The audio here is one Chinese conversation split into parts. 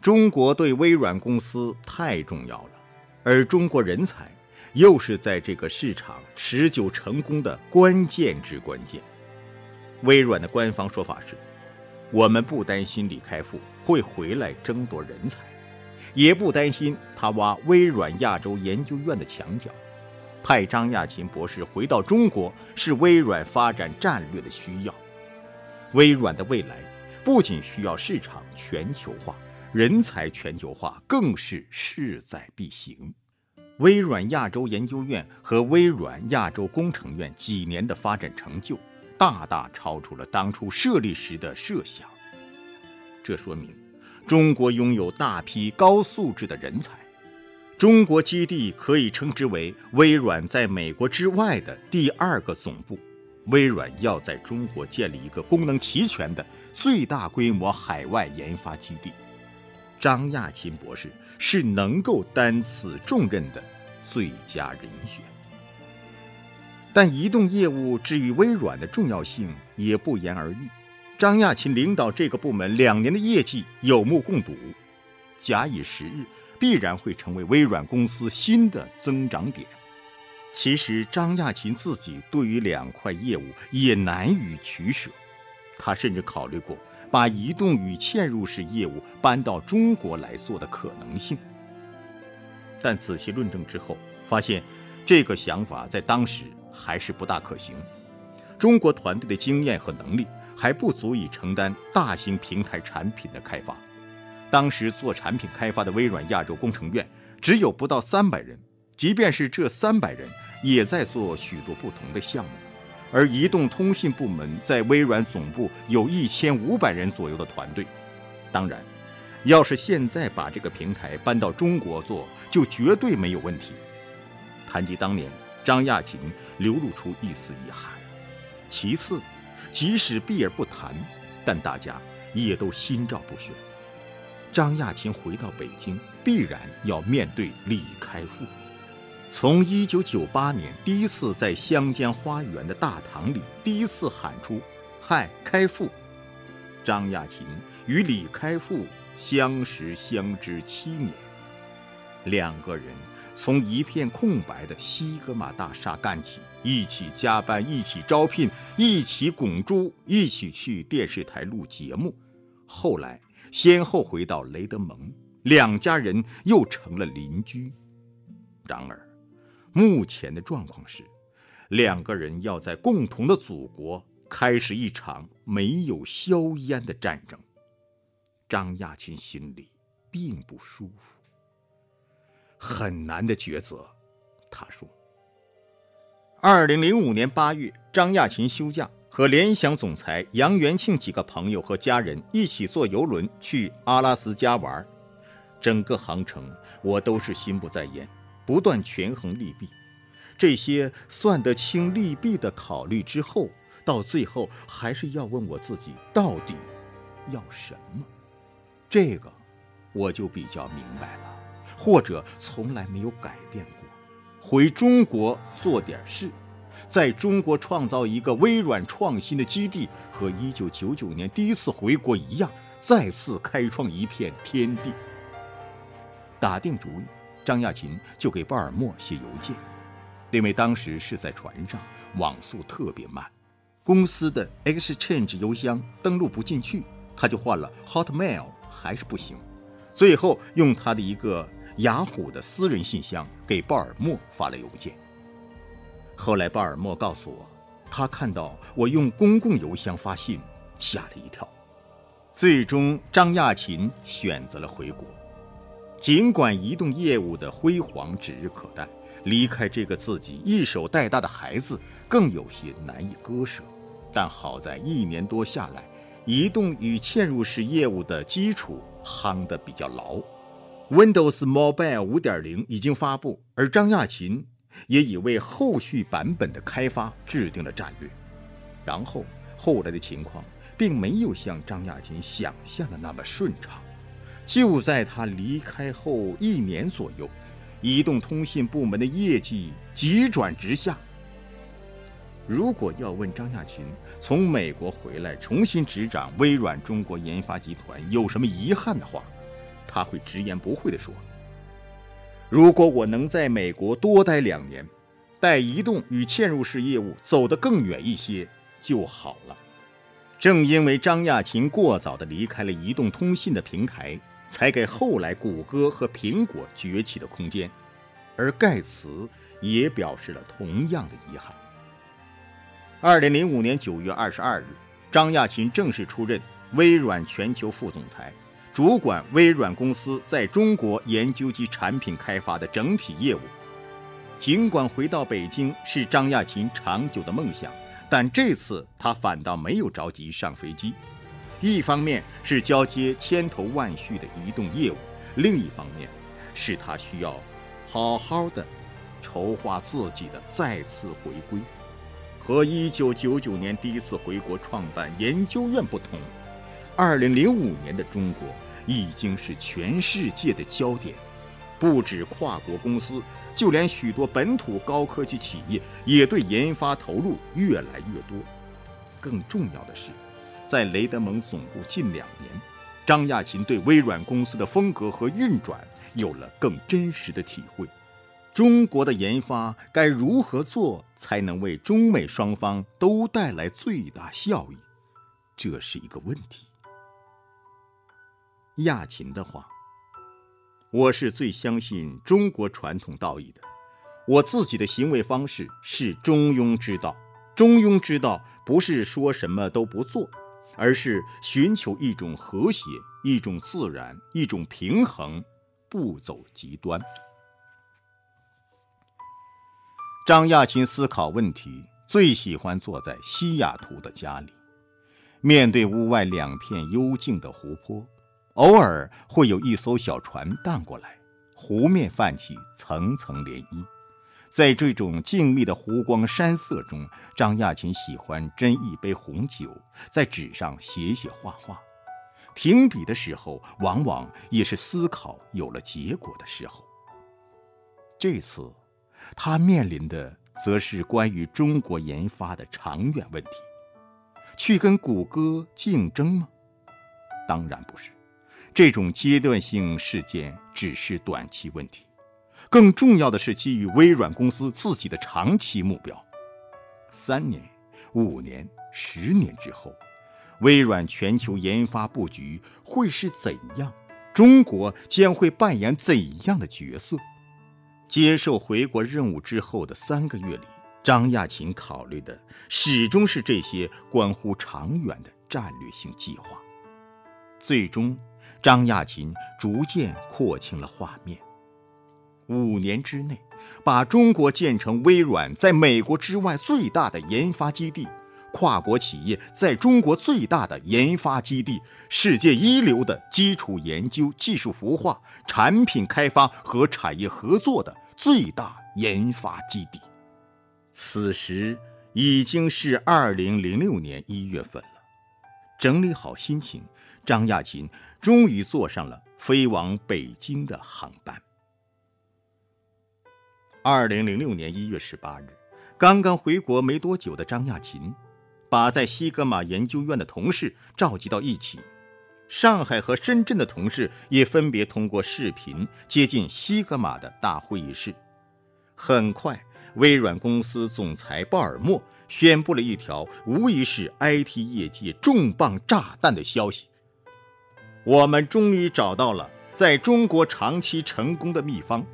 中国对微软公司太重要了，而中国人才又是在这个市场持久成功的关键之关键。微软的官方说法是：我们不担心李开复会回来争夺人才，也不担心他挖微软亚洲研究院的墙角。派张亚勤博士回到中国是微软发展战略的需要。微软的未来不仅需要市场全球化。人才全球化更是势在必行。微软亚洲研究院和微软亚洲工程院几年的发展成就，大大超出了当初设立时的设想。这说明中国拥有大批高素质的人才。中国基地可以称之为微软在美国之外的第二个总部。微软要在中国建立一个功能齐全的最大规模海外研发基地。张亚勤博士是能够担此重任的最佳人选，但移动业务至于微软的重要性也不言而喻。张亚勤领导这个部门两年的业绩有目共睹，假以时日，必然会成为微软公司新的增长点。其实，张亚勤自己对于两块业务也难以取舍，他甚至考虑过。把移动与嵌入式业务搬到中国来做的可能性，但仔细论证之后，发现这个想法在当时还是不大可行。中国团队的经验和能力还不足以承担大型平台产品的开发。当时做产品开发的微软亚洲工程院只有不到三百人，即便是这三百人，也在做许多不同的项目。而移动通信部门在微软总部有一千五百人左右的团队，当然，要是现在把这个平台搬到中国做，就绝对没有问题。谈及当年，张亚勤流露出一丝遗憾。其次，即使避而不谈，但大家也都心照不宣。张亚勤回到北京，必然要面对李开复。从一九九八年第一次在香江花园的大堂里第一次喊出“嗨，开复”，张亚勤与李开复相识相知七年，两个人从一片空白的西格玛大厦干起，一起加班，一起招聘，一起拱猪，一起去电视台录节目，后来先后回到雷德蒙，两家人又成了邻居。然而。目前的状况是，两个人要在共同的祖国开始一场没有硝烟的战争。张亚勤心里并不舒服，很难的抉择。他说：“二零零五年八月，张亚勤休假，和联想总裁杨元庆几个朋友和家人一起坐游轮去阿拉斯加玩。整个航程，我都是心不在焉。”不断权衡利弊，这些算得清利弊的考虑之后，到最后还是要问我自己到底要什么。这个我就比较明白了，或者从来没有改变过。回中国做点事，在中国创造一个微软创新的基地，和一九九九年第一次回国一样，再次开创一片天地。打定主意。张亚勤就给鲍尔默写邮件，因为当时是在船上，网速特别慢，公司的 Exchange 邮箱登录不进去，他就换了 Hotmail，还是不行，最后用他的一个雅虎的私人信箱给鲍尔默发了邮件。后来鲍尔默告诉我，他看到我用公共邮箱发信，吓了一跳。最终，张亚勤选择了回国。尽管移动业务的辉煌指日可待，离开这个自己一手带大的孩子更有些难以割舍。但好在一年多下来，移动与嵌入式业务的基础夯得比较牢，Windows Mobile 5.0已经发布，而张亚勤也已为后续版本的开发制定了战略。然后后来的情况并没有像张亚勤想象的那么顺畅。就在他离开后一年左右，移动通信部门的业绩急转直下。如果要问张亚勤从美国回来重新执掌微软中国研发集团有什么遗憾的话，他会直言不讳地说：“如果我能在美国多待两年，带移动与嵌入式业务走得更远一些就好了。”正因为张亚勤过早地离开了移动通信的平台，才给后来谷歌和苹果崛起的空间，而盖茨也表示了同样的遗憾。二零零五年九月二十二日，张亚勤正式出任微软全球副总裁，主管微软公司在中国研究及产品开发的整体业务。尽管回到北京是张亚勤长久的梦想。但这次他反倒没有着急上飞机，一方面是交接千头万绪的移动业务，另一方面是他需要好好的筹划自己的再次回归。和1999年第一次回国创办研究院不同，2005年的中国已经是全世界的焦点，不止跨国公司。就连许多本土高科技企业也对研发投入越来越多。更重要的是，在雷德蒙总部近两年，张亚勤对微软公司的风格和运转有了更真实的体会。中国的研发该如何做才能为中美双方都带来最大效益？这是一个问题。亚勤的话。我是最相信中国传统道义的，我自己的行为方式是中庸之道。中庸之道不是说什么都不做，而是寻求一种和谐、一种自然、一种平衡，不走极端。张亚勤思考问题最喜欢坐在西雅图的家里，面对屋外两片幽静的湖泊。偶尔会有一艘小船荡过来，湖面泛起层层涟漪。在这种静谧的湖光山色中，张亚勤喜欢斟一杯红酒，在纸上写写画画。停笔的时候，往往也是思考有了结果的时候。这次，他面临的则是关于中国研发的长远问题：去跟谷歌竞争吗？当然不是。这种阶段性事件只是短期问题，更重要的是基于微软公司自己的长期目标。三年、五年、十年之后，微软全球研发布局会是怎样？中国将会扮演怎样的角色？接受回国任务之后的三个月里，张亚勤考虑的始终是这些关乎长远的战略性计划，最终。张亚勤逐渐廓清了画面：五年之内，把中国建成微软在美国之外最大的研发基地，跨国企业在中国最大的研发基地，世界一流的基础研究、技术孵化、产品开发和产业合作的最大研发基地。此时已经是二零零六年一月份了，整理好心情。张亚勤终于坐上了飞往北京的航班。二零零六年一月十八日，刚刚回国没多久的张亚勤，把在西格玛研究院的同事召集到一起，上海和深圳的同事也分别通过视频接近西格玛的大会议室。很快，微软公司总裁鲍尔默宣布了一条无疑是 IT 业界重磅炸弹的消息。我们终于找到了在中国长期成功的秘方，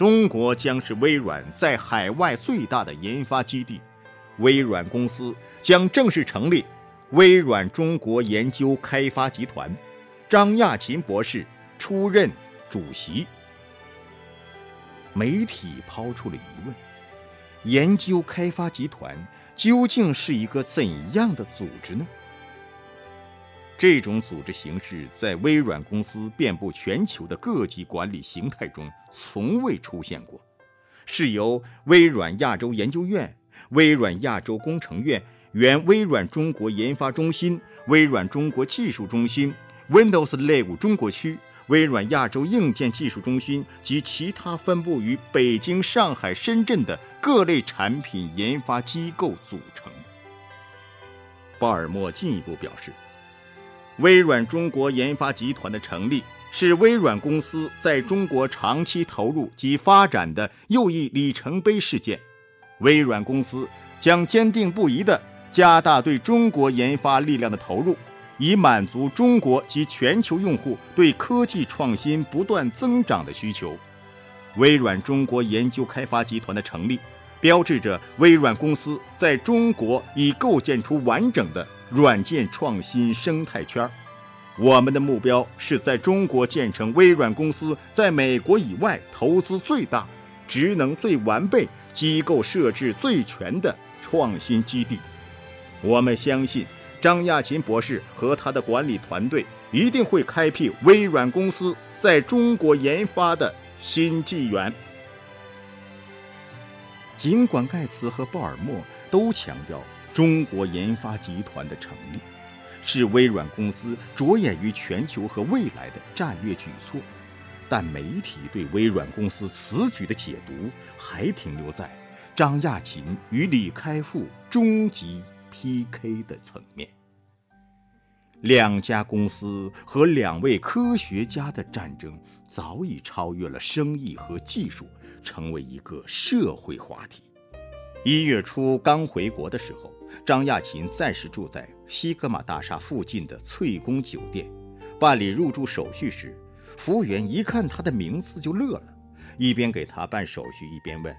中国将是微软在海外最大的研发基地，微软公司将正式成立微软中国研究开发集团，张亚勤博士出任主席。媒体抛出了疑问：研究开发集团究竟是一个怎样的组织呢？这种组织形式在微软公司遍布全球的各级管理形态中从未出现过，是由微软亚洲研究院、微软亚洲工程院、原微软中国研发中心、微软中国技术中心、Windows 类股中国区、微软亚洲硬件技术中心及其他分布于北京、上海、深圳的各类产品研发机构组成。鲍尔默进一步表示。微软中国研发集团的成立，是微软公司在中国长期投入及发展的又一里程碑事件。微软公司将坚定不移地加大对中国研发力量的投入，以满足中国及全球用户对科技创新不断增长的需求。微软中国研究开发集团的成立，标志着微软公司在中国已构建出完整的。软件创新生态圈我们的目标是在中国建成微软公司在美国以外投资最大、职能最完备、机构设置最全的创新基地。我们相信张亚勤博士和他的管理团队一定会开辟微软公司在中国研发的新纪元。尽管盖茨和鲍尔默都强调。中国研发集团的成立，是微软公司着眼于全球和未来的战略举措，但媒体对微软公司此举的解读还停留在张亚勤与李开复终极 PK 的层面。两家公司和两位科学家的战争早已超越了生意和技术，成为一个社会话题。一月初刚回国的时候。张亚勤暂时住在西格玛大厦附近的翠宫酒店，办理入住手续时，服务员一看他的名字就乐了，一边给他办手续，一边问：“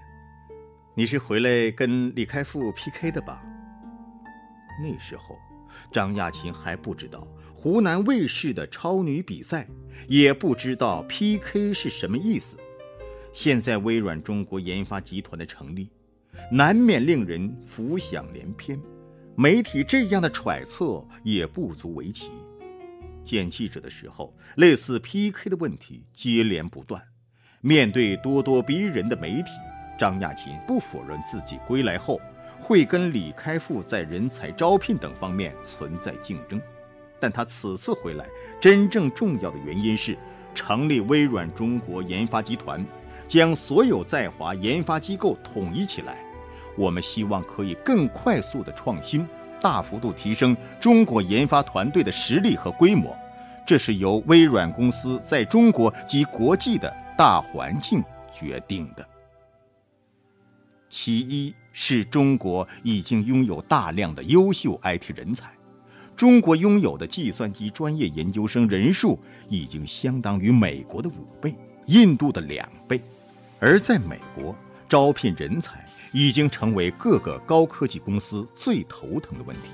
你是回来跟李开复 PK 的吧？”那时候，张亚勤还不知道湖南卫视的超女比赛，也不知道 PK 是什么意思。现在微软中国研发集团的成立。难免令人浮想联翩，媒体这样的揣测也不足为奇。见记者的时候，类似 PK 的问题接连不断。面对咄咄逼人的媒体，张亚勤不否认自己归来后会跟李开复在人才招聘等方面存在竞争，但他此次回来真正重要的原因是成立微软中国研发集团。将所有在华研发机构统一起来，我们希望可以更快速的创新，大幅度提升中国研发团队的实力和规模。这是由微软公司在中国及国际的大环境决定的。其一是中国已经拥有大量的优秀 IT 人才，中国拥有的计算机专业研究生人数已经相当于美国的五倍，印度的两倍。而在美国，招聘人才已经成为各个高科技公司最头疼的问题。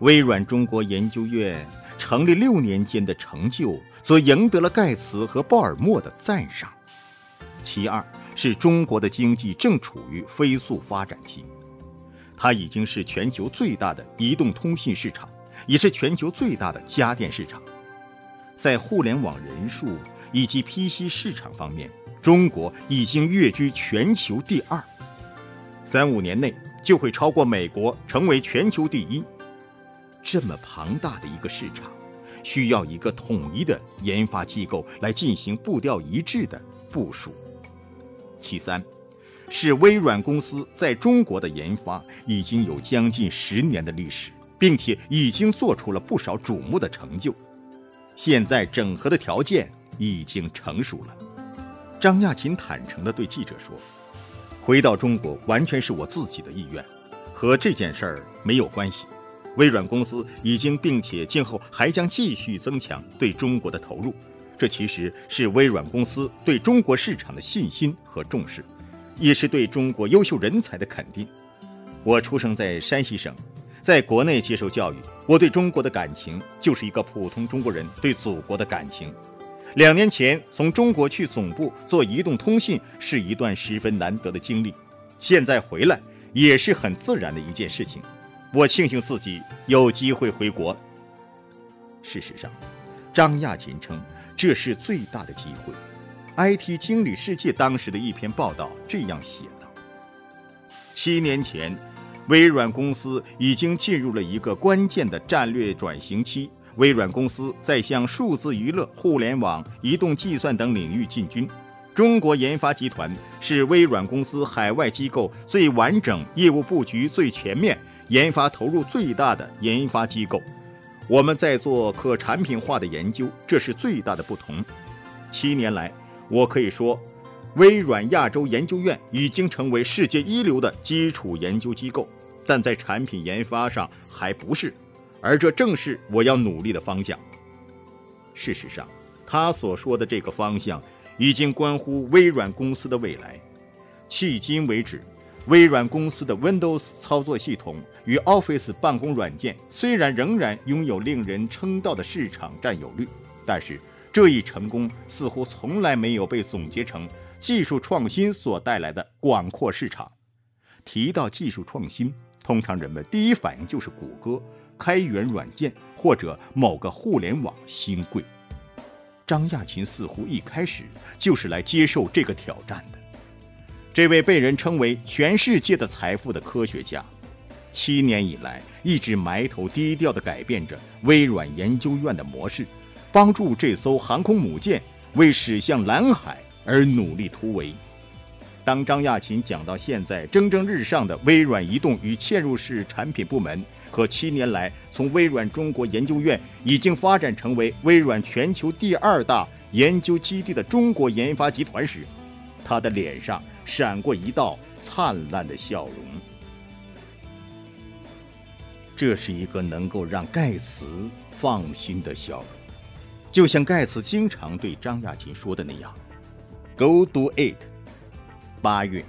微软中国研究院成立六年间的成就，则赢得了盖茨和鲍尔默的赞赏。其二是中国的经济正处于飞速发展期，它已经是全球最大的移动通信市场，也是全球最大的家电市场。在互联网人数以及 PC 市场方面。中国已经跃居全球第二，三五年内就会超过美国，成为全球第一。这么庞大的一个市场，需要一个统一的研发机构来进行步调一致的部署。其三，是微软公司在中国的研发已经有将近十年的历史，并且已经做出了不少瞩目的成就。现在整合的条件已经成熟了。张亚勤坦诚地对记者说：“回到中国完全是我自己的意愿，和这件事儿没有关系。微软公司已经并且今后还将继续增强对中国的投入，这其实是微软公司对中国市场的信心和重视，也是对中国优秀人才的肯定。我出生在山西省，在国内接受教育，我对中国的感情就是一个普通中国人对祖国的感情。”两年前从中国去总部做移动通信是一段十分难得的经历，现在回来也是很自然的一件事情。我庆幸自己有机会回国。事实上，张亚勤称这是最大的机会。IT 经理世界当时的一篇报道这样写道：七年前，微软公司已经进入了一个关键的战略转型期。微软公司在向数字娱乐、互联网、移动计算等领域进军。中国研发集团是微软公司海外机构最完整、业务布局最全面、研发投入最大的研发机构。我们在做可产品化的研究，这是最大的不同。七年来，我可以说，微软亚洲研究院已经成为世界一流的基础研究机构，但在产品研发上还不是，而这正是我要努力的方向。事实上，他所说的这个方向已经关乎微软公司的未来。迄今为止。微软公司的 Windows 操作系统与 Office 办公软件虽然仍然拥有令人称道的市场占有率，但是这一成功似乎从来没有被总结成技术创新所带来的广阔市场。提到技术创新，通常人们第一反应就是谷歌、开源软件或者某个互联网新贵。张亚勤似乎一开始就是来接受这个挑战的。这位被人称为全世界的财富的科学家，七年以来一直埋头低调地改变着微软研究院的模式，帮助这艘航空母舰为驶向蓝海而努力突围。当张亚勤讲到现在蒸蒸日上的微软移动与嵌入式产品部门和七年来从微软中国研究院已经发展成为微软全球第二大研究基地的中国研发集团时，他的脸上。闪过一道灿烂的笑容，这是一个能够让盖茨放心的笑容，就像盖茨经常对张亚勤说的那样：“Go do it。”八月，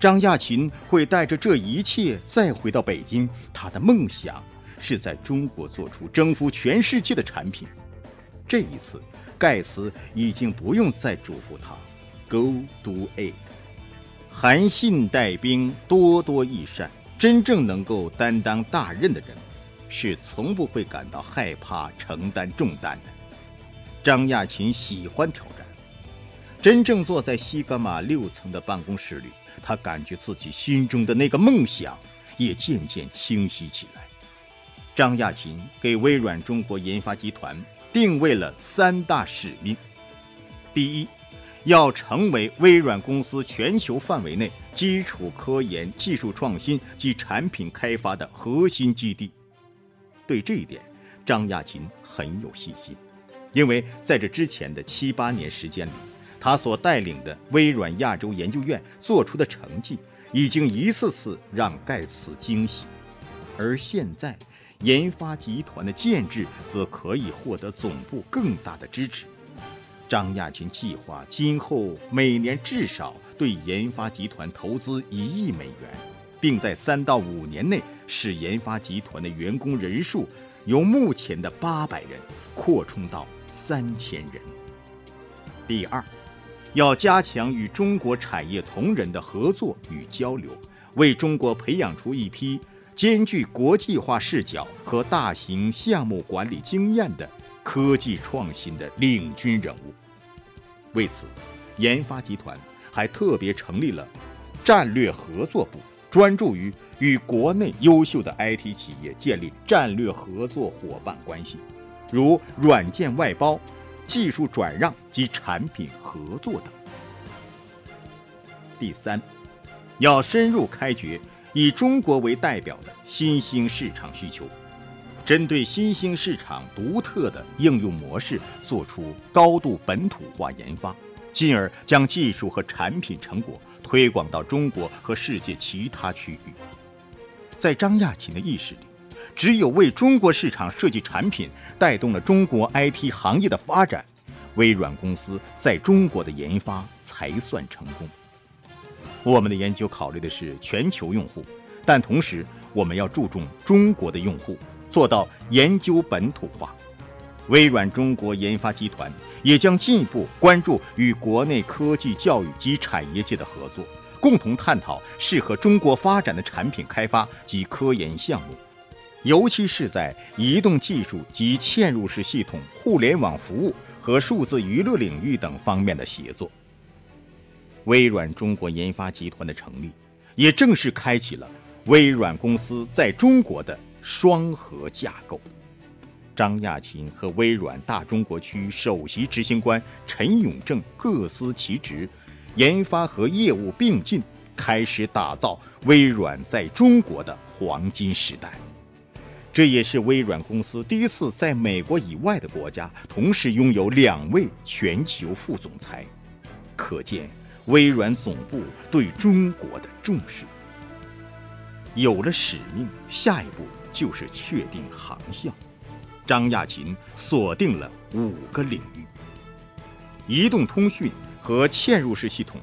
张亚勤会带着这一切再回到北京。他的梦想是在中国做出征服全世界的产品。这一次，盖茨已经不用再嘱咐他：“Go do it。”韩信带兵，多多益善。真正能够担当大任的人，是从不会感到害怕承担重担的。张亚勤喜欢挑战。真正坐在西格玛六层的办公室里，他感觉自己心中的那个梦想也渐渐清晰起来。张亚勤给微软中国研发集团定位了三大使命：第一，要成为微软公司全球范围内基础科研、技术创新及产品开发的核心基地。对这一点，张亚勤很有信心，因为在这之前的七八年时间里，他所带领的微软亚洲研究院做出的成绩，已经一次次让盖茨惊喜。而现在，研发集团的建制则可以获得总部更大的支持。张亚勤计划今后每年至少对研发集团投资一亿美元，并在三到五年内使研发集团的员工人数由目前的八百人扩充到三千人。第二，要加强与中国产业同仁的合作与交流，为中国培养出一批兼具国际化视角和大型项目管理经验的。科技创新的领军人物。为此，研发集团还特别成立了战略合作部，专注于与国内优秀的 IT 企业建立战略合作伙伴关系，如软件外包、技术转让及产品合作等。第三，要深入开掘以中国为代表的新兴市场需求。针对新兴市场独特的应用模式，做出高度本土化研发，进而将技术和产品成果推广到中国和世界其他区域。在张亚勤的意识里，只有为中国市场设计产品，带动了中国 IT 行业的发展，微软公司在中国的研发才算成功。我们的研究考虑的是全球用户，但同时我们要注重中国的用户。做到研究本土化，微软中国研发集团也将进一步关注与国内科技教育及产业界的合作，共同探讨适合中国发展的产品开发及科研项目，尤其是在移动技术及嵌入式系统、互联网服务和数字娱乐领域等方面的协作。微软中国研发集团的成立，也正式开启了微软公司在中国的。双核架构，张亚勤和微软大中国区首席执行官陈永正各司其职，研发和业务并进，开始打造微软在中国的黄金时代。这也是微软公司第一次在美国以外的国家同时拥有两位全球副总裁，可见微软总部对中国的重视。有了使命，下一步就是确定航向。张亚勤锁定了五个领域：移动通讯和嵌入式系统，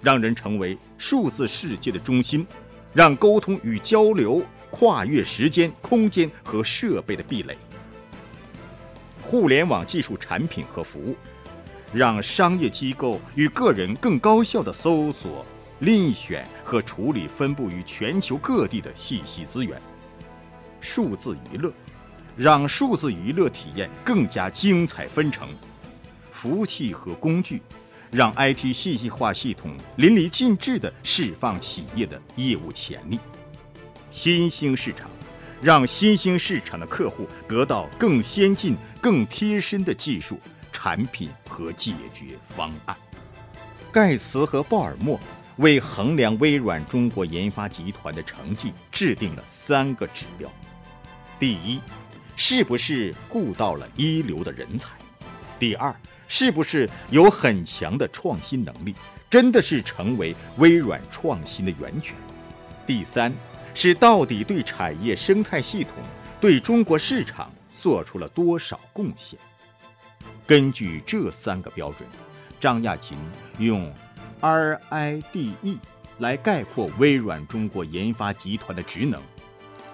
让人成为数字世界的中心，让沟通与交流跨越时间、空间和设备的壁垒；互联网技术产品和服务，让商业机构与个人更高效地搜索、遴选和处理分布于全球各地的信息资源；数字娱乐。让数字娱乐体验更加精彩纷呈，服务器和工具，让 IT 信息化系统淋漓尽致地释放企业的业务潜力。新兴市场，让新兴市场的客户得到更先进、更贴身的技术产品和解决方案。盖茨和鲍尔默为衡量微软中国研发集团的成绩制定了三个指标：第一，是不是雇到了一流的人才？第二，是不是有很强的创新能力，真的是成为微软创新的源泉？第三，是到底对产业生态系统、对中国市场做出了多少贡献？根据这三个标准，张亚勤用 RIDE 来概括微软中国研发集团的职能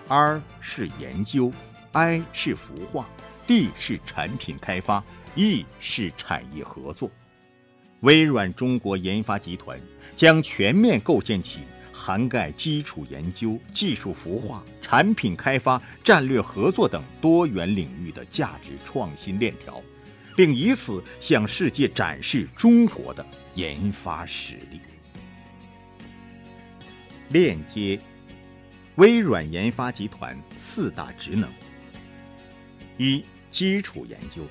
：R 是研究。I 是孵化，D 是产品开发，E 是产业合作。微软中国研发集团将全面构建起涵盖基础研究、技术孵化、产品开发、战略合作等多元领域的价值创新链条，并以此向世界展示中国的研发实力。链接微软研发集团四大职能。一、基础研究。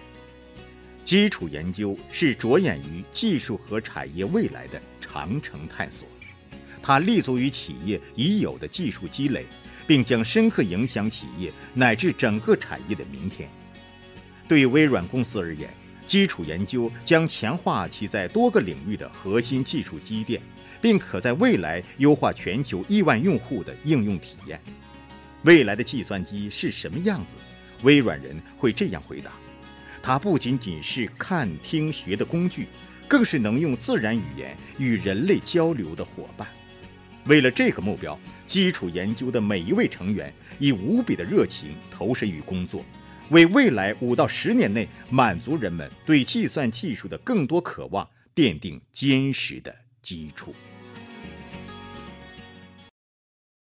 基础研究是着眼于技术和产业未来的长城探索，它立足于企业已有的技术积累，并将深刻影响企业乃至整个产业的明天。对于微软公司而言，基础研究将强化其在多个领域的核心技术积淀，并可在未来优化全球亿万用户的应用体验。未来的计算机是什么样子？微软人会这样回答：它不仅仅是看、听、学的工具，更是能用自然语言与人类交流的伙伴。为了这个目标，基础研究的每一位成员以无比的热情投身于工作，为未来五到十年内满足人们对计算技术的更多渴望奠定坚实的基础。